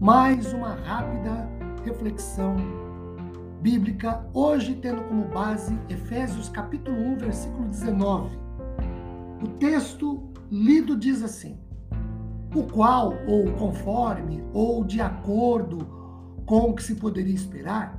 mais uma rápida reflexão bíblica, hoje tendo como base Efésios capítulo 1, versículo 19. O texto lido diz assim: o qual, ou conforme, ou de acordo com o que se poderia esperar,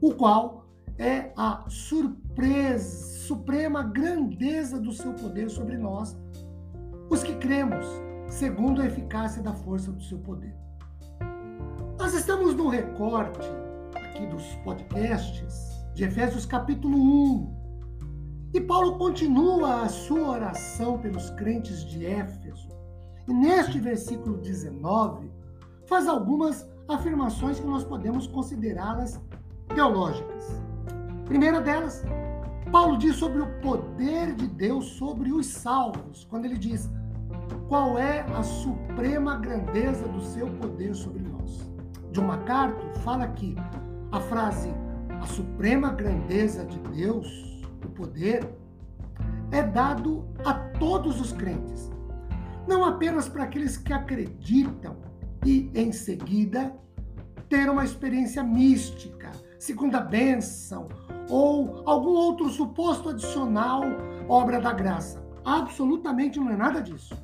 o qual é a surpresa, suprema grandeza do seu poder sobre nós, os que cremos, segundo a eficácia da força do seu poder. Estamos no recorte aqui dos podcasts de Efésios capítulo 1. E Paulo continua a sua oração pelos crentes de Éfeso. E neste versículo 19, faz algumas afirmações que nós podemos considerá-las teológicas. Primeira delas, Paulo diz sobre o poder de Deus sobre os salvos, quando ele diz: qual é a suprema grandeza do seu poder sobre nós. John MacArthur fala que a frase a suprema grandeza de Deus, o poder, é dado a todos os crentes, não apenas para aqueles que acreditam e, em seguida, ter uma experiência mística, segunda bênção ou algum outro suposto adicional obra da graça. Absolutamente não é nada disso.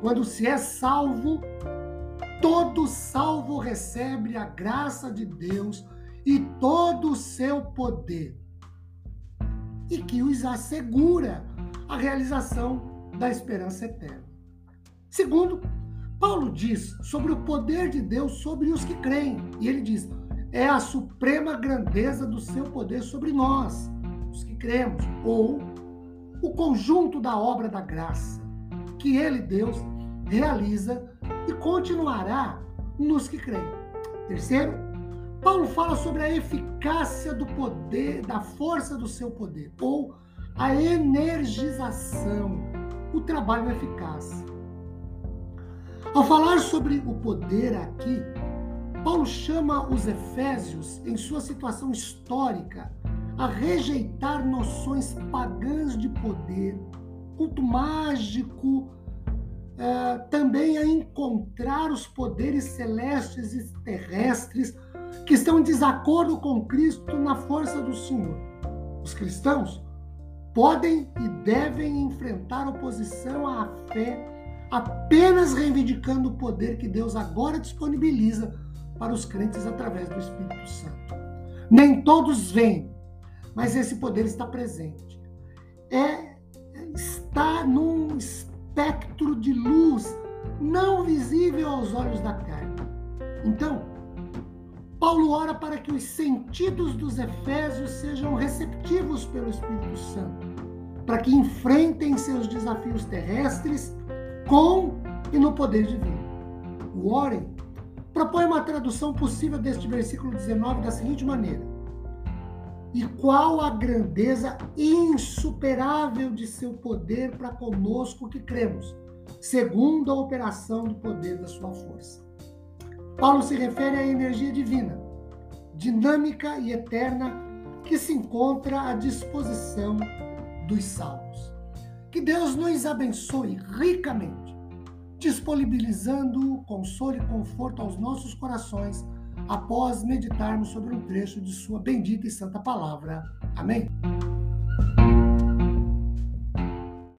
Quando se é salvo, todo salvo recebe a graça de Deus e todo o seu poder, e que os assegura a realização da esperança eterna. Segundo, Paulo diz sobre o poder de Deus sobre os que creem, e ele diz: é a suprema grandeza do seu poder sobre nós, os que cremos, ou o conjunto da obra da graça que ele, Deus, realiza e continuará nos que creem. Terceiro, Paulo fala sobre a eficácia do poder, da força do seu poder, ou a energização, o trabalho eficaz. Ao falar sobre o poder aqui, Paulo chama os efésios, em sua situação histórica, a rejeitar noções pagãs de poder, culto mágico, é, também a encontrar os poderes celestes e terrestres que estão em desacordo com Cristo na força do Senhor. Os cristãos podem e devem enfrentar oposição à fé apenas reivindicando o poder que Deus agora disponibiliza para os crentes através do Espírito Santo. Nem todos veem, mas esse poder está presente. É está num espectro de luz não visível aos olhos da carne. Então, Paulo ora para que os sentidos dos Efésios sejam receptivos pelo Espírito Santo, para que enfrentem seus desafios terrestres com e no poder divino. O Warren propõe uma tradução possível deste versículo 19 da seguinte maneira: e qual a grandeza insuperável de seu poder para conosco que cremos, segundo a operação do poder da sua força. Paulo se refere à energia divina, dinâmica e eterna que se encontra à disposição dos salvos. Que Deus nos abençoe ricamente, disponibilizando consolo e conforto aos nossos corações após meditarmos sobre um trecho de Sua bendita e santa palavra. Amém?